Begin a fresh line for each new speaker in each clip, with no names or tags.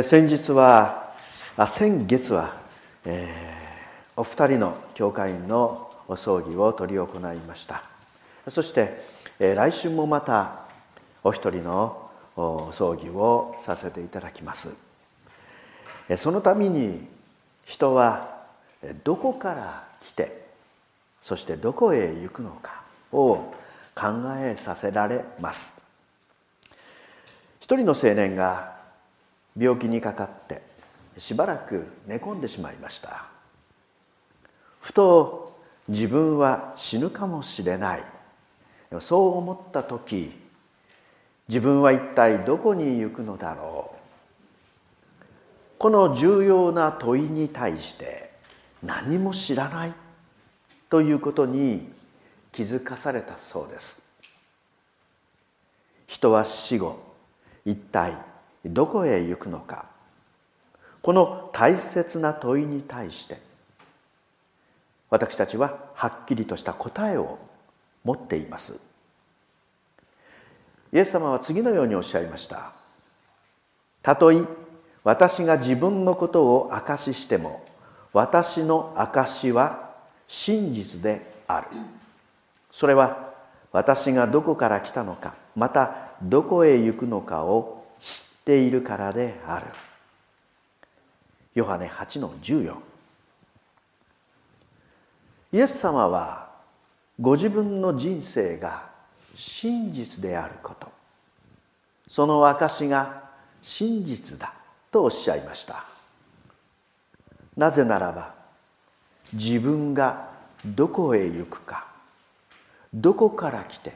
先日はあ先月は、えー、お二人の教会員のお葬儀を執り行いました。そして、えー、来週もまたお一人の葬儀をさせていただきます。そのために人はどこから来てそしてどこへ行くのかを考えさせられます。一人の青年が病気にかかってしばらく寝込んでしまいました。ふと自分は死ぬかもしれない。そう思った時自分は一体どこに行くのだろう。この重要な問いに対して何も知らない。ということに気づかされたそうです。人は死後一体どこへ行くのか。この大切な問いに対して私たちははっきりとした答えを持っています。イエス様は次のようにおっしゃいました。たとえ私が自分のことを証ししても私の証しは真実である。それは私がどこから来たのかまたどこへ行くのかを知っているからである。ヨハネ8の14イエス様はご自分の人生が真実であること。その証しが真実だとおっしゃいました。なぜならば自分がどこへ行くかどこから来て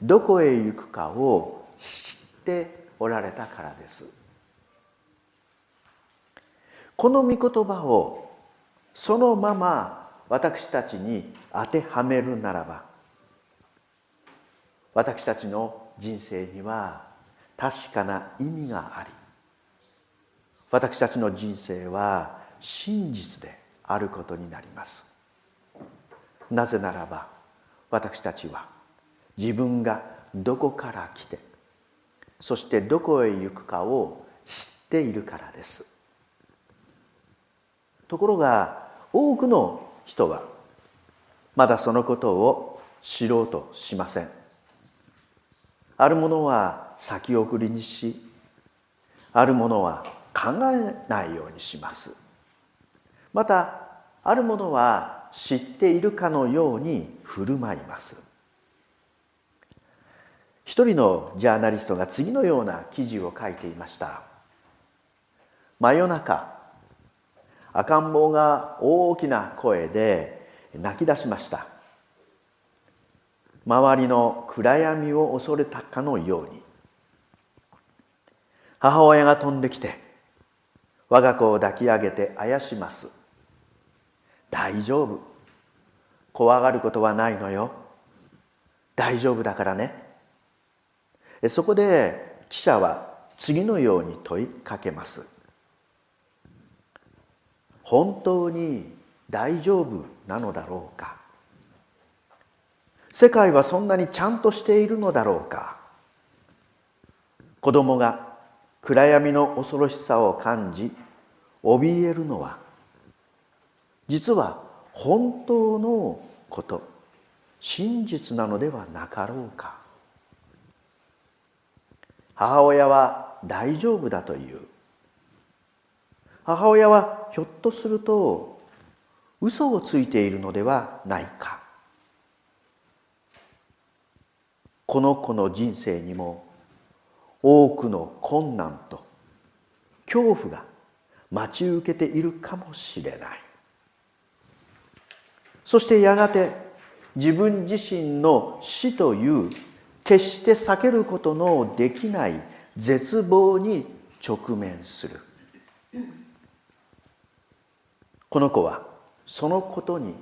どこへ行くかを知っておられたからです。この御言葉をそのまま私たちに当てはめるならば私たちの人生には確かな意味があり私たちの人生は真実であることになります。なぜならば私たちは自分がどこから来てそしてどこへ行くかを知っているからです。ところが多くの人はまだそのことを知ろうとしません。あるものは先送りにしあるものは考えないようにします。またあるものは知っているかのように振る舞います。一人のジャーナリストが次のような記事を書いていました。真夜中赤ん坊が大きな声で泣き出しました。周りの暗闇を恐れたかのように。母親が飛んできて我が子を抱き上げてあやします。大丈夫。怖がることはないのよ。大丈夫だからね。そこで記者は次のように問いかけます。本当に大丈夫なのだろうか。世界はそんなにちゃんとしているのだろうか。子供が暗闇の恐ろしさを感じ怯えるのは実は本当のこと真実なのではなかろうか。母親は大丈夫だという。母親はひょっとすると嘘をついているのではないか。この子の人生にも多くの困難と恐怖が待ち受けているかもしれない。そしてやがて自分自身の死という決して避けることのできない絶望に直面する。この子はそのことに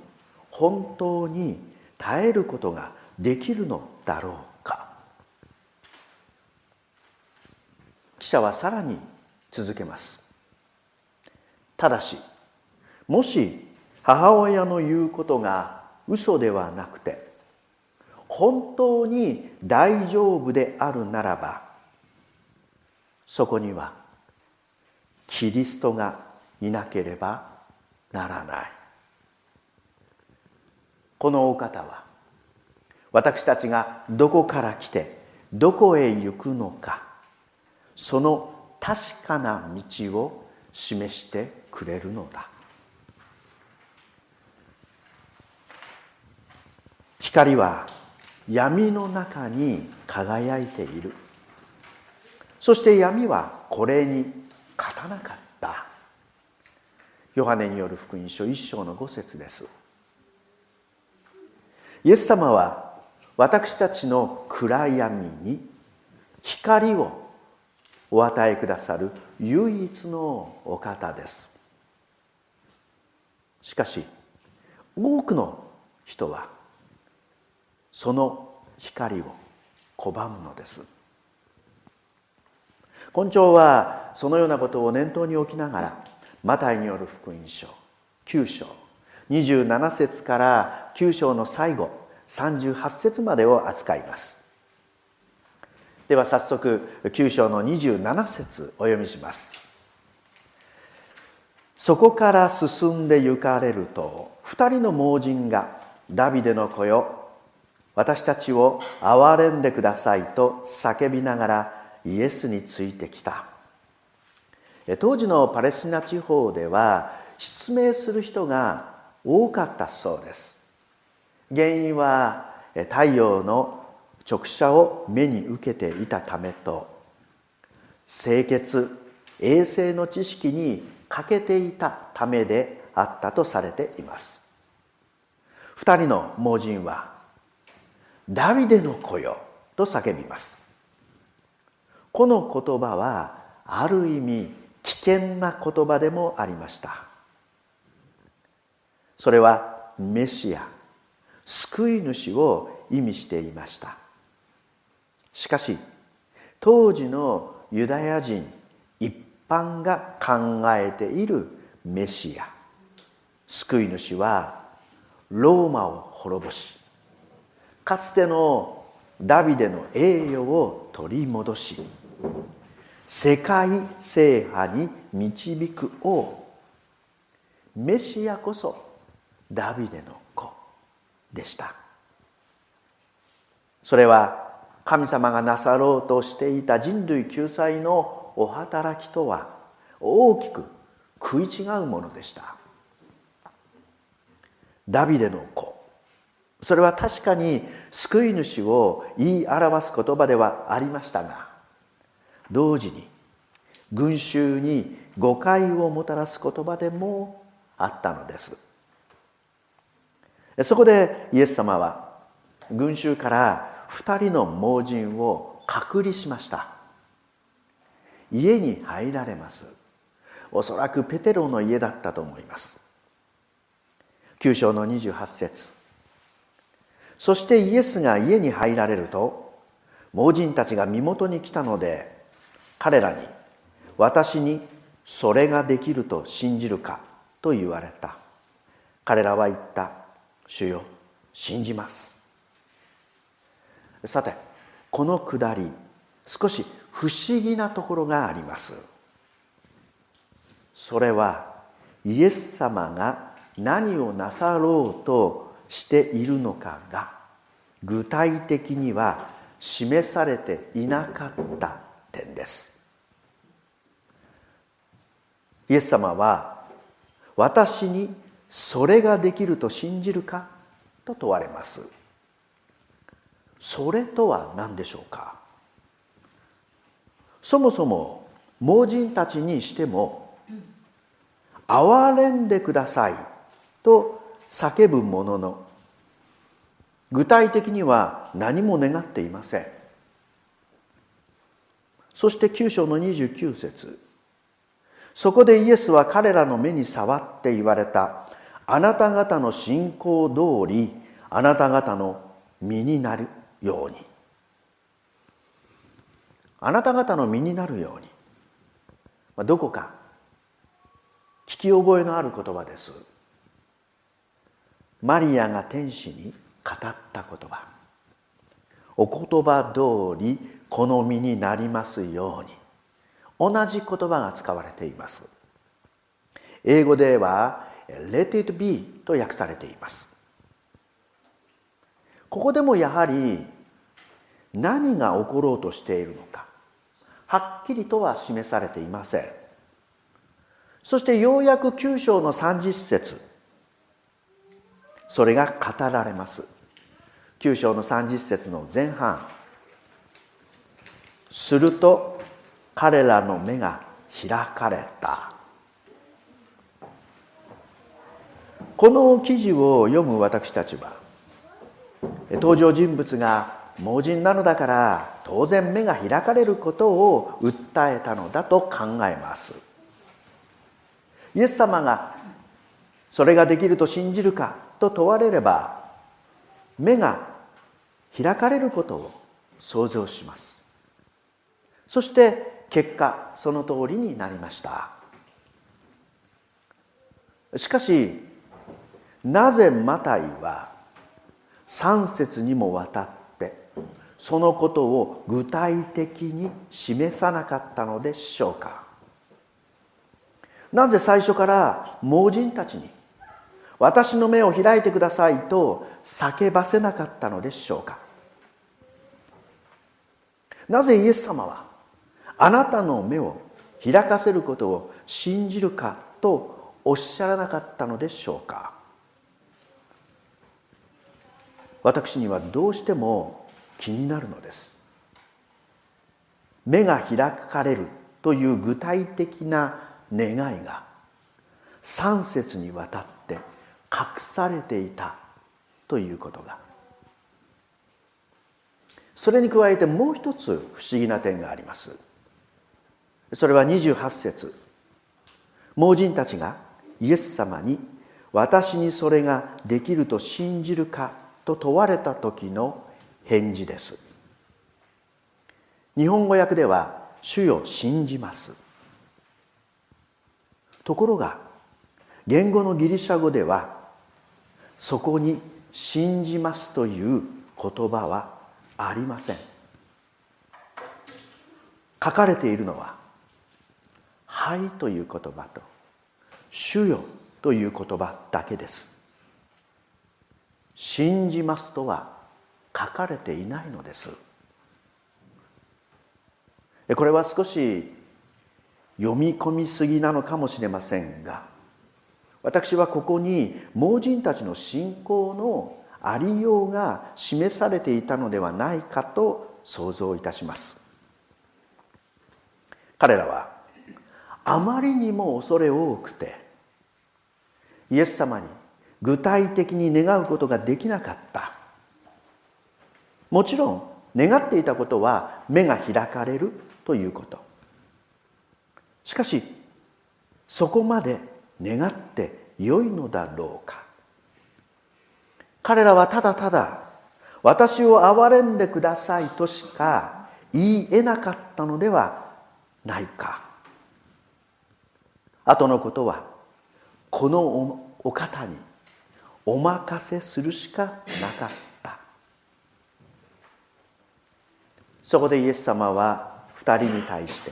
本当に耐えることができるのだろうか。記者はさらに続けます。ただしもし母親の言うことが嘘ではなくて本当に大丈夫であるならばそこにはキリストがいなければならない。このお方は私たちがどこから来てどこへ行くのかその確かな道を示してくれるのだ。光は闇の中に輝いている。そして闇はこれに勝たなかった。ヨハネによる福音書一章の五節です。イエス様は私たちの暗闇に光をお与えくださる唯一のお方です。しかし多くの人はその光を拒むのです。根性はそのようなことを念頭に置きながらマタイによる福音書9章27節から9章の最後38節までを扱います。では早速9章の27節お読みします。そこから進んで行かれると二人の盲人がダビデの子よ私たちを憐れんでくださいと叫びながらイエスについてきた。当時のパレスチナ地方では失明する人が多かったそうです。原因は太陽の直射を目に受けていたためと。清潔衛生の知識に欠けていたためであったとされています。二人の盲人はダビデの子よと叫びます。この言葉はある意味危険な言葉でもありました。それはメシア救い主を意味していました。しかし当時のユダヤ人一般が考えているメシア。救い主はローマを滅ぼしかつてのダビデの栄誉を取り戻し世界制覇に導く王メシアこそダビデの子でした。それは神様がなさろうとしていた人類救済のお働きとは大きく食い違うものでした。ダビデの子それは確かに救い主を言い表す言葉ではありましたが同時に群衆に誤解をもたらす言葉でもあったのです。そこでイエス様は群衆から二人の盲人を隔離しました。家に入られます。おそらくペテロの家だったと思います。9章の28節。そしてイエスが家に入られると盲人たちが身元に来たので彼らに「私にそれができると信じるか?」と言われた。彼らは言った「主よ信じます」さてこのくだり少し不思議なところがあります。それはイエス様が何をなさろうとしているのかが具体的には示されていなかった点です。イエス様は私にそれができると信じるか？と問われます。それとは何でしょうか？そもそも盲人たちにしても「憐れんでください」と叫ぶものの具体的には何も願っていません。そして9章の29節そこでイエスは彼らの目に触って言われた。あなた方の信仰通りあなた方の身になるように。あなた方の身になるように。どこか聞き覚えのある言葉です。マリアが天使に語った言葉。お言葉通り好みになりますように。同じ言葉が使われています。英語では Let it be と訳されています。ここでもやはり何が起ころうとしているのかはっきりとは示されていません。そしてようやく9章の30節それが語られます。9章の30節の前半。すると彼らの目が開かれた。この記事を読む私たちは登場人物が盲人なのだから当然目が開かれることを訴えたのだと考えます。イエス様がそれができると信じるかと問われれば目が開かれることを想像します。そして結果その通りになりました。しかしなぜマタイは3節にもわたってそのことを具体的に示さなかったのでしょうか。なぜ最初から盲人たちに私の目を開いてくださいと叫ばせなかったのでしょうか。なぜイエス様はあなたの目を開かせることを信じるかとおっしゃらなかったのでしょうか。私にはどうしても気になるのです。目が開かれるという具体的な願いが3節にわたって隠されていたということが。それに加えてもう一つ不思議な点があります。それは28節。盲人たちがイエス様に私にそれができると信じるかと問われた時の返事です。日本語訳では主よ信じます。ところが言語のギリシャ語ではそこに信じますという言葉はありません。書かれているのは「はい」という言葉と「主よ」という言葉だけです。信じますとは書かれていないのです。これは少し読み込みすぎなのかもしれませんが私はここに盲人たちの信仰のありようが示されていたのではないかと想像いたします。彼らはあまりにも恐れ多くてイエス様に具体的に願うことができなかった。もちろん願っていたことは目が開かれるということ。しかしそこまで願ってよいのだろうか。彼らはただただ私を憐れんでくださいとしか言い得なかったのではないか。後のことはこのお方にお任せするしかなかった。そこでイエス様は二人に対して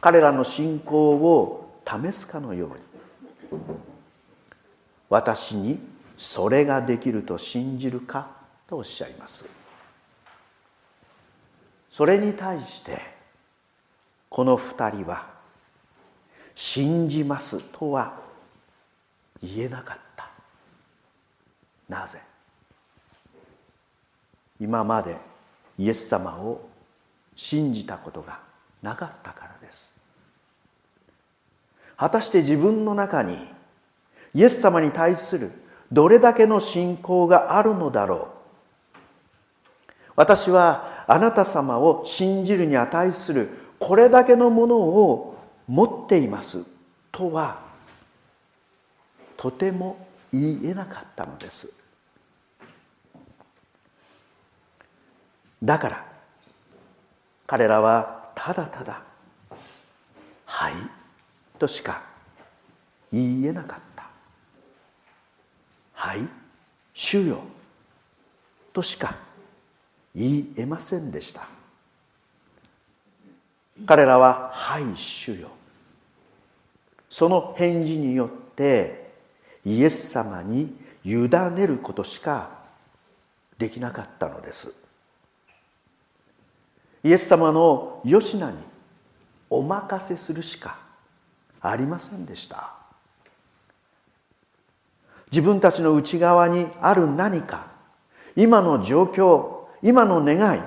彼らの信仰を試すかのように。私にそれができると信じるかとおっしゃいます。それに対してこの二人は信じますとは言えなかった。なぜ？今までイエス様を信じたことがなかったからです。果たして自分の中にイエス様に対するどれだけの信仰があるのだろう。私はあなた様を信じるに値するこれだけのものを持っていますとはとても言い得なかったのです。だから彼らはただただ「はい」としか言い得なかった「はい主よ」としか言い得ませんでした。彼らは「はい主よ」その返事によってイエス様に委ねることしかできなかったのです。イエス様の吉名にお任せするしかありませんでした。自分たちの内側にある何か今の状況今の願い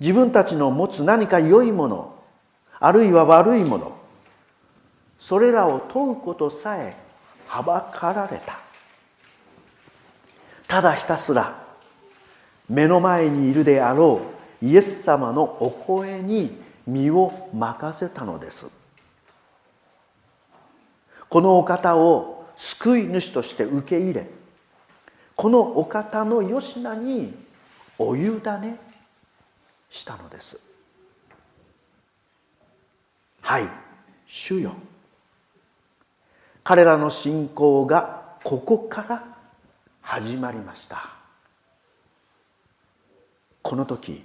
自分たちの持つ何か良いものあるいは悪いものそれらを問うことさえはばかられた。ただひたすら目の前にいるであろうイエス様のお声に身を任せたのです。このお方を救い主として受け入れこのお方の吉名にお委ねしたのです。はい主よ。彼らの信仰がここから始まりました。この時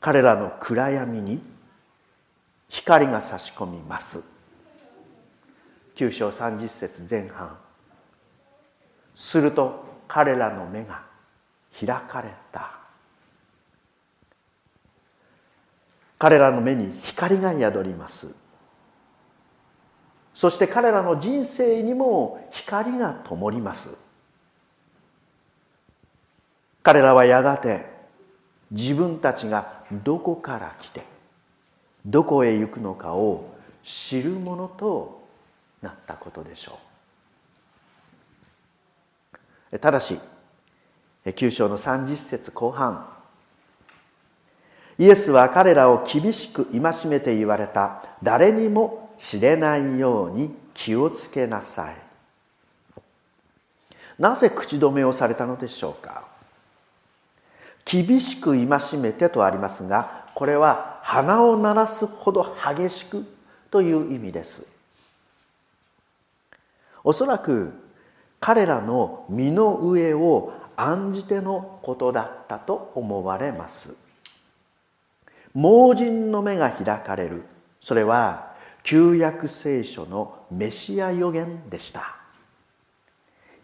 彼らの暗闇に光が差し込みます。9章30節前半。すると彼らの目が開かれた。彼らの目に光が宿ります。そして彼らの人生にも光が灯ります。彼らはやがて自分たちがどこから来てどこへ行くのかを知るものとなったことでしょう。ただし9章の30節後半。イエスは彼らを厳しく戒めて言われた。誰にも知れないように気をつけなさい。なぜ口止めをされたのでしょうか。厳しく戒めてとありますがこれは鼻を鳴らすほど激しくという意味です。おそらく彼らの身の上を案じてのことだったと思われます。盲人の目が開かれる。それは旧約聖書のメシア予言でした。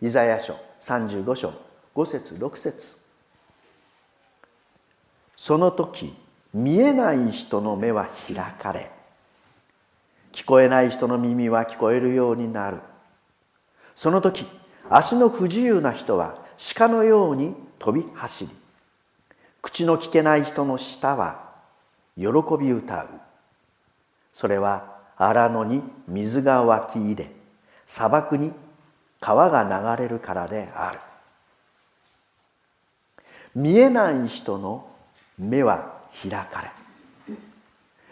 イザヤ書35章5節6節。その時見えない人の目は開かれ聞こえない人の耳は聞こえるようになる。その時足の不自由な人は鹿のように飛び走り口の聞けない人の舌は喜び歌う。それは荒野に水が湧き入れ砂漠に川が流れるからである。見えない人の目は開か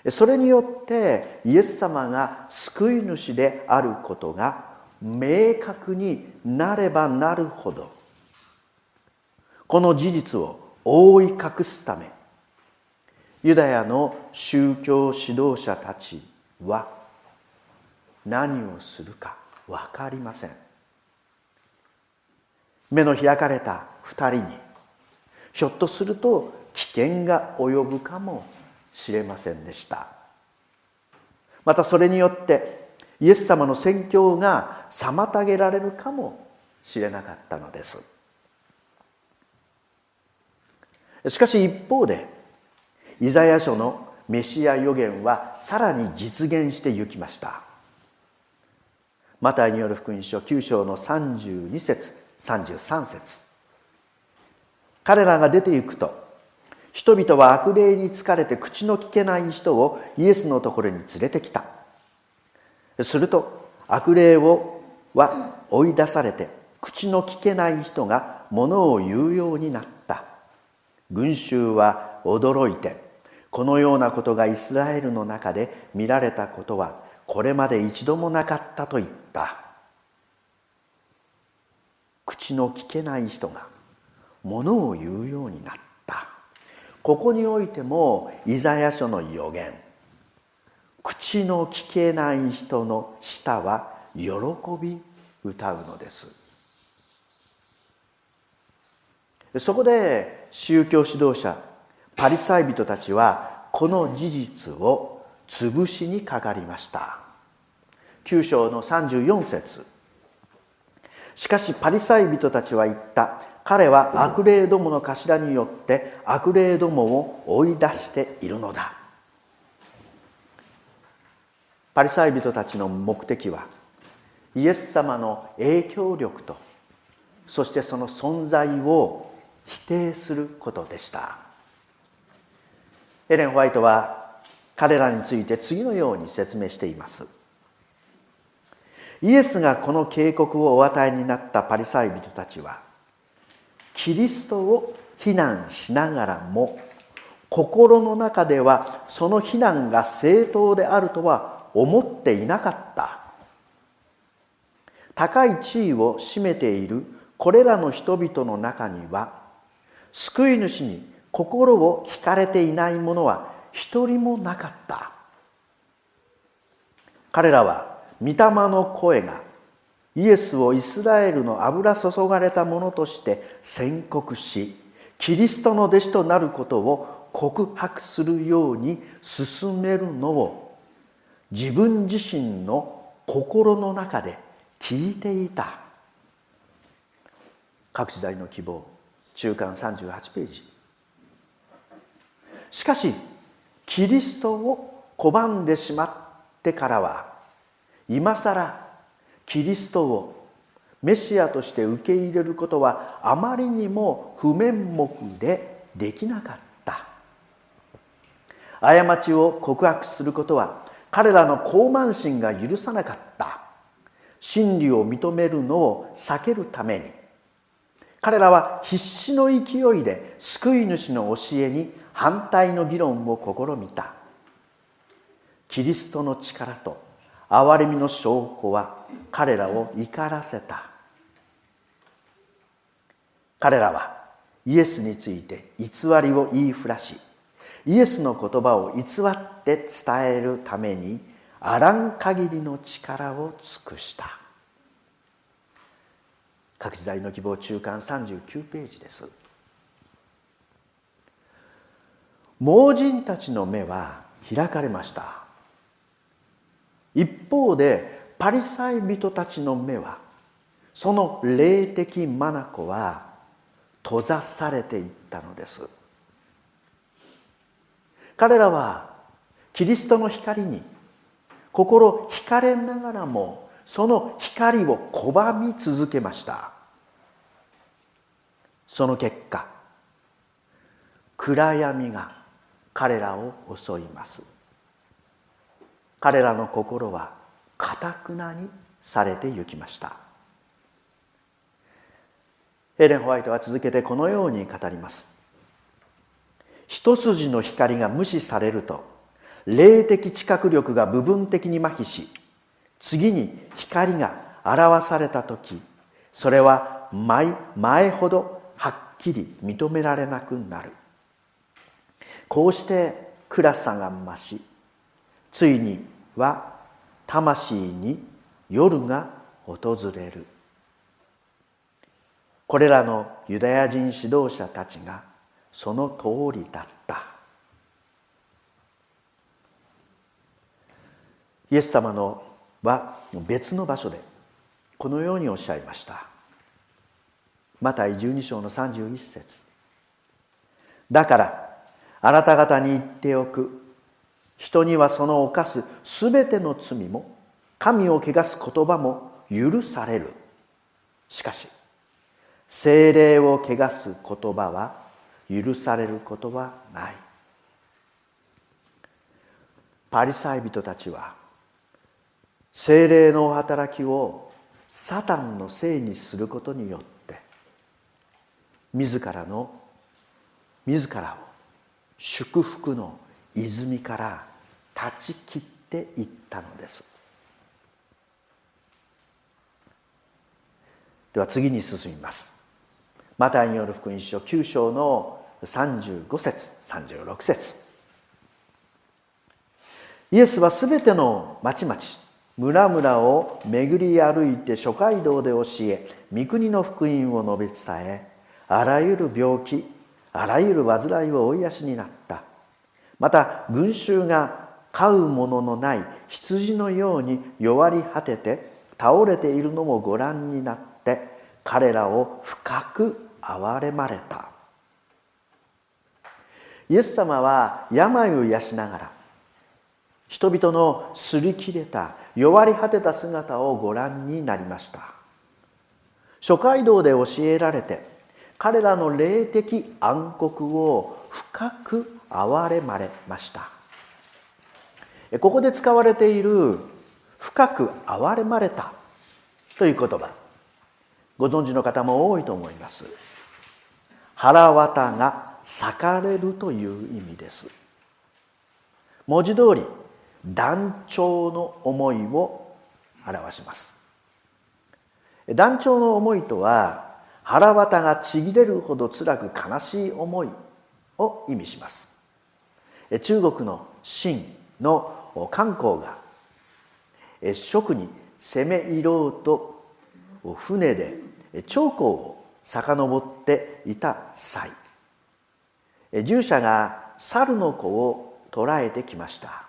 れそれによってイエス様が救い主であることが明確になればなるほどこの事実を覆い隠すためユダヤの宗教指導者たちは何をするか分かりません。目の開かれた二人にひょっとすると危険が及ぶかもしれませんでした。またそれによってイエス様の宣教が妨げられるかもしれなかったのです。しかし一方でイザヤ書のメシア予言はさらに実現してゆきました。マタイによる福音書9章の32節33節。彼らが出て行くと人々は悪霊に疲れて口の聞けない人をイエスのところに連れてきた。すると悪霊をは追い出されて口の聞けない人がものを言うようになった。群衆は驚いてこのようなことがイスラエルの中で見られたことはこれまで一度もなかったと言った。口の聞けない人がものを言うようになった。ここにおいてもイザヤ書の予言口の聞けない人の舌は喜び歌うのです。そこで宗教指導者パリサイ人たちはこの事実を潰しにかかりました。9章の34節。しかしパリサイ人たちは言った。彼は悪霊どもの頭によって悪霊どもを追い出しているのだ。パリサイ人たちの目的はイエス様の影響力とそしてその存在を否定することでした。エレン・ホワイトは彼らについて次のように説明しています。イエスがこの警告をお与えになったパリサイ人たちはキリストを非難しながらも心の中ではその非難が正当であるとは思っていなかった。高い地位を占めているこれらの人々の中には救い主に心を聞かれていない者は一人もなかった。彼らは御霊の声がイエスをイスラエルの油注がれたものとして宣告しキリストの弟子となることを告白するように進めるのを自分自身の心の中で聞いていた。各時代の希望。中間38ページ。しかしキリストを拒んでしまってからは今更キリストをメシアとして受け入れることはあまりにも不面目でできなかった。過ちを告白することは彼らの高慢心が許さなかった。真理を認めるのを避けるために。彼らは必死の勢いで救い主の教えに反対の議論を試みた。キリストの力と憐れみの証拠は彼らを怒らせた。彼らはイエスについて偽りを言いふらしイエスの言葉を偽って伝えるためにあらん限りの力を尽くした。各時代の希望中間39ページです。盲人たちの目は開かれました。一方でパリサイ人たちの目はその霊的眼は閉ざされていったのです。彼らはキリストの光に心惹かれながらもその光を拒み続けました。その結果暗闇が彼らを襲います。彼らの心はかたくなにされてゆきました。エレン・ホワイトは続けてこのように語ります。一筋の光が無視されると霊的知覚力が部分的に麻痺し次に光が表された時それは前前ほどはっきり認められなくなる。こうして暗さが増しついには魂に夜が訪れる。これらのユダヤ人指導者たちがその通りだった。イエス様のは別の場所でこのようにおっしゃいました。マタイ12章の31節。だからあなた方に言っておく。人にはその犯すすべての罪も神を汚す言葉も許される。しかし精霊を汚す言葉は許されることはない。パリサイ人たちは精霊の働きをサタンのせいにすることによって自らの自らを祝福の泉から断ち切っていったのです。では次に進みます。マタイによる福音書9章の35節36節。イエスはすべての町々村々を巡り歩いて諸街道で教え御国の福音を述べ伝えあらゆる病気あらゆる患いを追いやしになった。また群衆が飼うもののない羊のように弱り果てて倒れているのもご覧になって彼らを深く憐れまれた。イエス様は病を養ながら人々の擦り切れた弱り果てた姿をご覧になりました。諸街道で教えられて彼らの霊的暗黒を深く憐れまれました。ここで使われている「深く憐れまれた」という言葉ご存知の方も多いと思います。腹渡が裂かれるという意味です。文字通り断腸の思いを表します。断腸の思いとは腹渡がちぎれるほど辛く悲しい思いを意味します。中国の秦の観光が蜀に攻め入ろうと船で長江を遡っていた際従者が猿の子を捕らえてきました。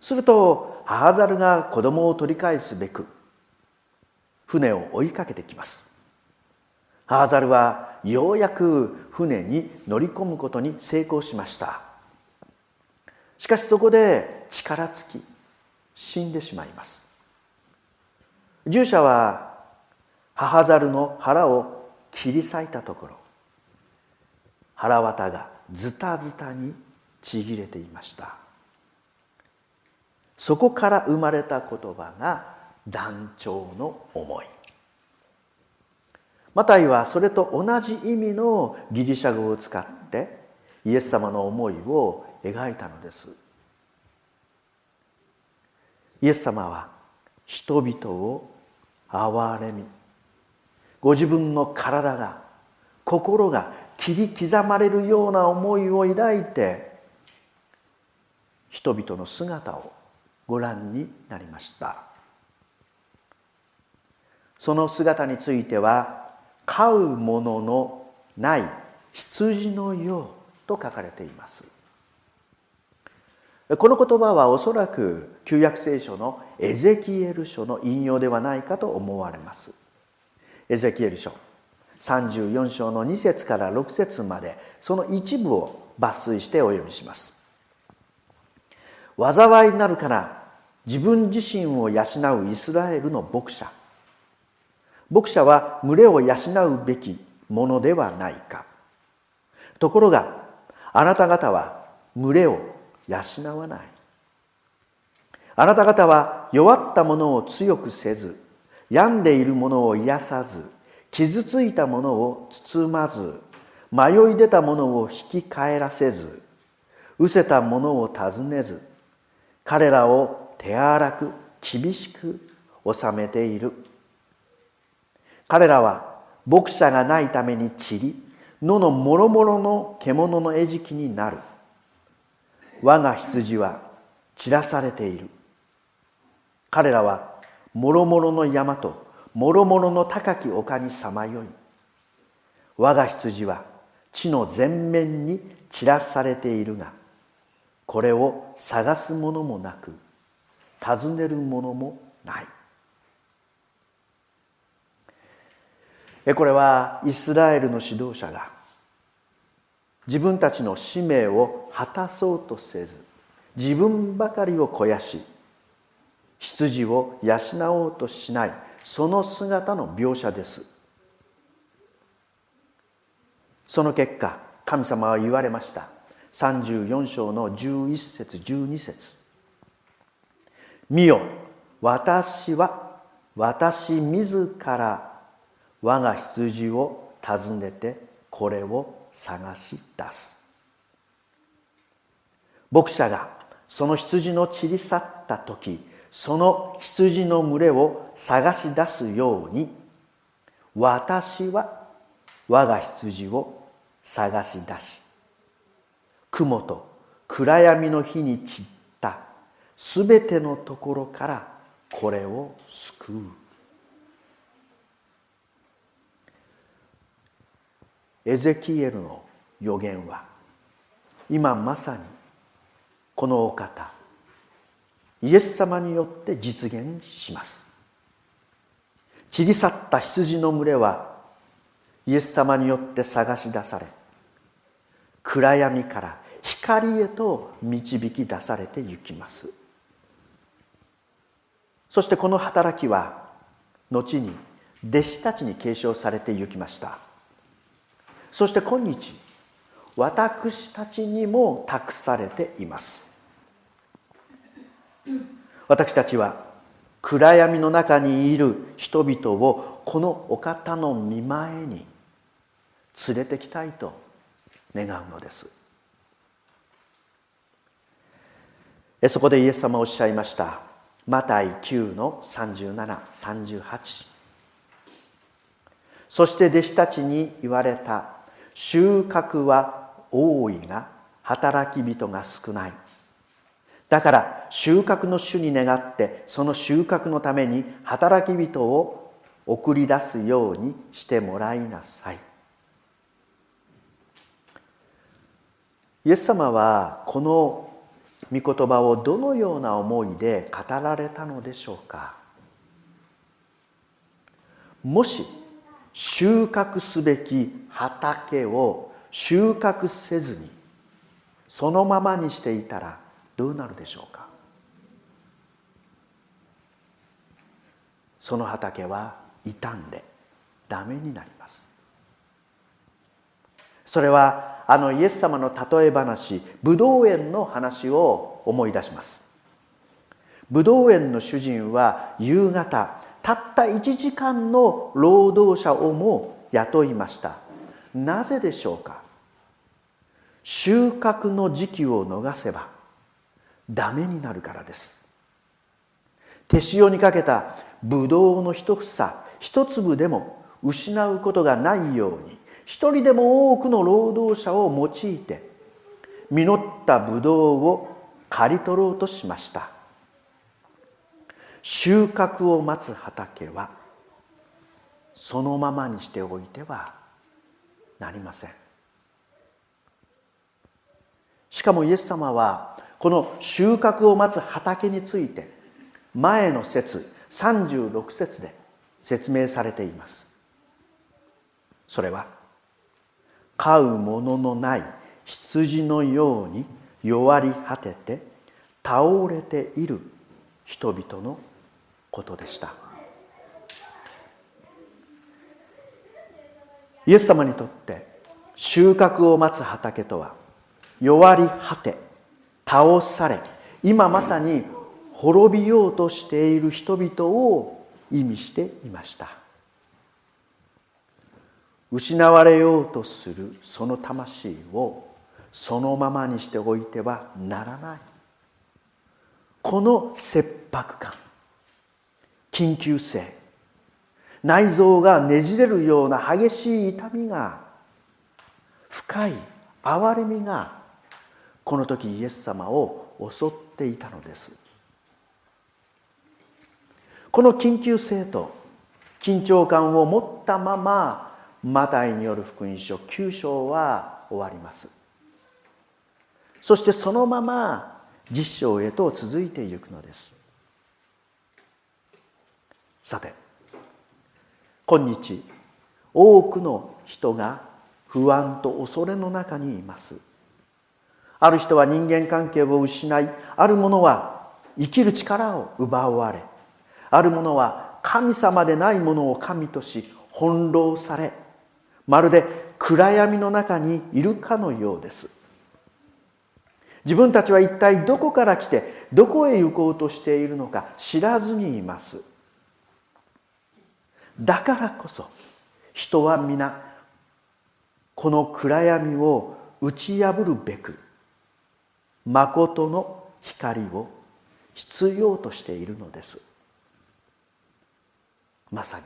すると母猿が子供を取り返すべく船を追いかけてきます。母猿はようやく船に乗り込むことに成功しました。しかしそこで力尽き死んでしまいます。従者は母猿の腹を切り裂いたところ腹綿がズタズタにちぎれていました。そこから生まれた言葉が断腸の思い。マタイはそれと同じ意味のギリシャ語を使ってイエス様の思いを描いたのです。イエス様は人々を憐れみご自分の体が心が切り刻まれるような思いを抱いて人々の姿をご覧になりました。その姿については飼うもののない羊のようと書かれています。この言葉はおそらく旧約聖書のエゼキエル書の引用ではないかと思われます。エゼキエル書34章の2節から6節までその一部を抜粋してお読みします。災いなるから自分自身を養うイスラエルの牧者。牧者は群れを養うべきものではないか。ところがあなた方は群れを養わない。あなた方は弱ったものを強くせず病んでいるものを癒さず傷ついたものを包まず迷い出たものを引き返らせず失せたものを尋ねず彼らを手荒く厳しく治めている。彼らは牧者がないために散り野のもろもろの獣の餌食になる。我が羊は散らされている。彼らはもろもろの山ともろもろの高き丘にさまよい。我が羊は地の全面に散らされているがこれを探すものもなく尋ねるものもない。これはイスラエルの指導者が自分たちの使命を果たそうとせず自分ばかりを肥やし羊を養おうとしないその姿の描写です。その結果神様は言われました。34章の11節12節。見よ私は私自ら我が羊を訪ねてこれを探し出す。牧者がその羊の散り去った時その羊の群れを探し出すように私は我が羊を探し出し雲と暗闇の日に散ったすべてのところからこれを救う。エゼキエルの予言は今まさにこのお方イエス様によって実現します。散り去った羊の群れはイエス様によって探し出され暗闇から光へと導き出されてゆきます。そしてこの働きは後に弟子たちに継承されてゆきました。そして今日私たちにも託されています。私たちは暗闇の中にいる人々をこのお方の見前に連れてきたいと願うのです。そこでイエス様おっしゃいました。マタイ9の3738そして弟子たちに言われた。収穫は多いが働き人が少ない。だから収穫の主に願ってその収穫のために働き人を送り出すようにしてもらいなさい。イエス様はこの御言葉をどのような思いで語られたのでしょうか。もし収穫すべき畑を収穫せずにそのままにしていたらどうなるでしょうか？その畑は傷んでダメになります。それはあのイエス様の例え話ブドウ園の話を思い出します。ブドウ園の主人は夕方たった1時間の労働者をも雇いました。なぜでしょうか？収穫の時期を逃せばダメになるからです。手塩にかけたブドウの一房一粒でも失うことがないように一人でも多くの労働者を用いて実ったブドウを刈り取ろうとしました。収穫を待つ畑はそのままにしておいてはなりません。しかもイエス様はこの収穫を待つ畑について前の説36節で説明されています。それは飼うもののない羊のように弱り果てて倒れている人々のことでした。イエス様にとって収穫を待つ畑とは弱り果て倒され今まさに滅びようとしている人々を意味していました。失われようとするその魂をそのままにしておいてはならない。この切迫感緊急性内臓がねじれるような激しい痛みが深い憐れみがこの時イエス様を襲っていたのです。この緊急性と緊張感を持ったままマタイによる福音書9章は終わります。そしてそのまま実章へと続いていくのです。さて今日多くの人が不安と恐れの中にいます。ある人は人間関係を失いある者は生きる力を奪われある者は神様でないものを神とし翻弄されまるで暗闇の中にいるかのようです。自分たちは一体どこから来てどこへ行こうとしているのか知らずにいます。だからこそ人は皆この暗闇を打ち破るべく誠の光を必要としているのです。まさに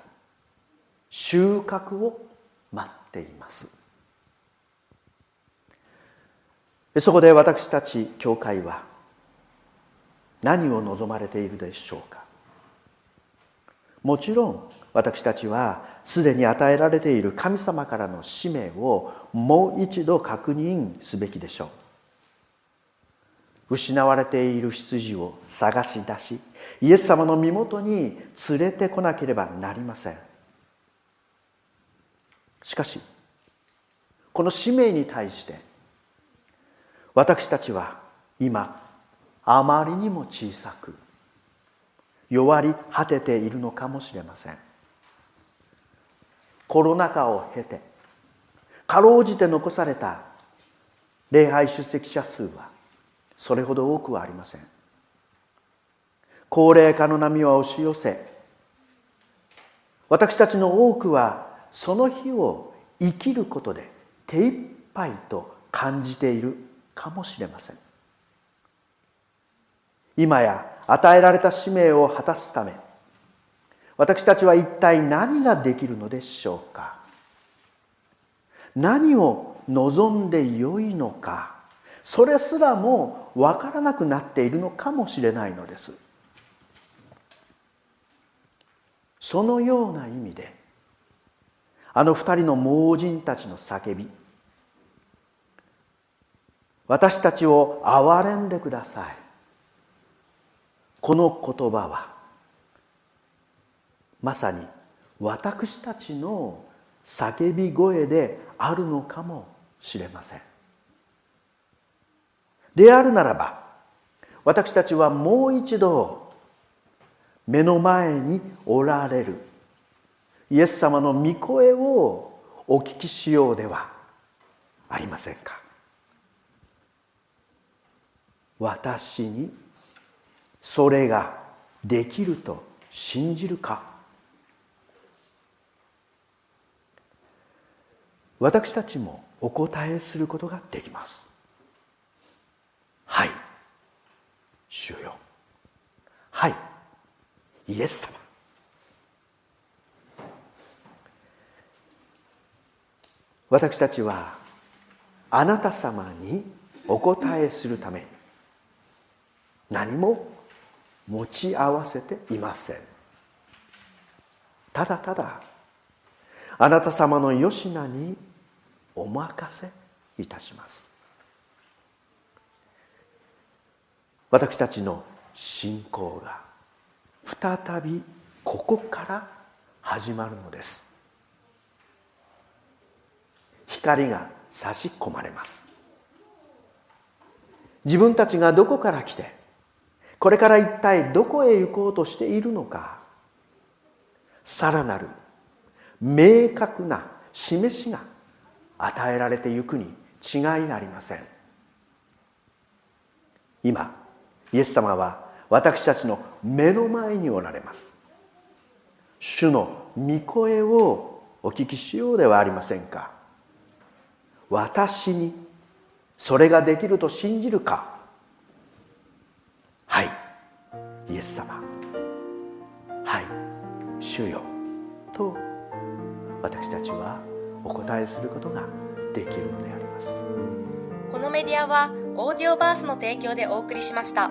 収穫を待っています。そこで私たち教会は何を望まれているでしょうか。もちろん私たちはすでに与えられている神様からの使命をもう一度確認すべきでしょう。失われている羊を探し出しイエス様の身元に連れてこなければなりません。しかしこの使命に対して私たちは今あまりにも小さく弱り果てているのかもしれません。コロナ禍を経てかろうじて残された礼拝出席者数はそれほど多くはありません。高齢化の波は押し寄せ私たちの多くはその日を生きることで手一杯と感じているかもしれません。今や与えられた使命を果たすため私たちは一体何ができるのでしょうか。何を望んでよいのか。それすらも分からなくなっているのかもしれないのです。そのような意味であの二人の盲人たちの叫び私たちを憐れんでください。この言葉はまさに私たちの叫び声であるのかもしれません。であるならば私たちはもう一度目の前におられる。イエス様の御声をお聞きしようではありませんか。私にそれができると信じるか。私たちもお答えすることができます。はい。主よ。はい。イエス様。私たちはあなた様にお答えするために何も持ち合わせていません。ただただあなた様のよしなにお任せいたします。私たちの信仰が再びここから始まるのです。光が差し込まれます。自分たちがどこから来てこれから一体どこへ行こうとしているのかさらなる明確な示しが与えられてゆくに違いありません。今イエス様は私たちの目の前におられます。主の御声をお聞きしようではありませんか？私にそれができると信じるか？はい。イエス様。はい。主よ。と私たちはお答えすることができるのであります。
このメディアはオーディオバースの提供でお送りしました。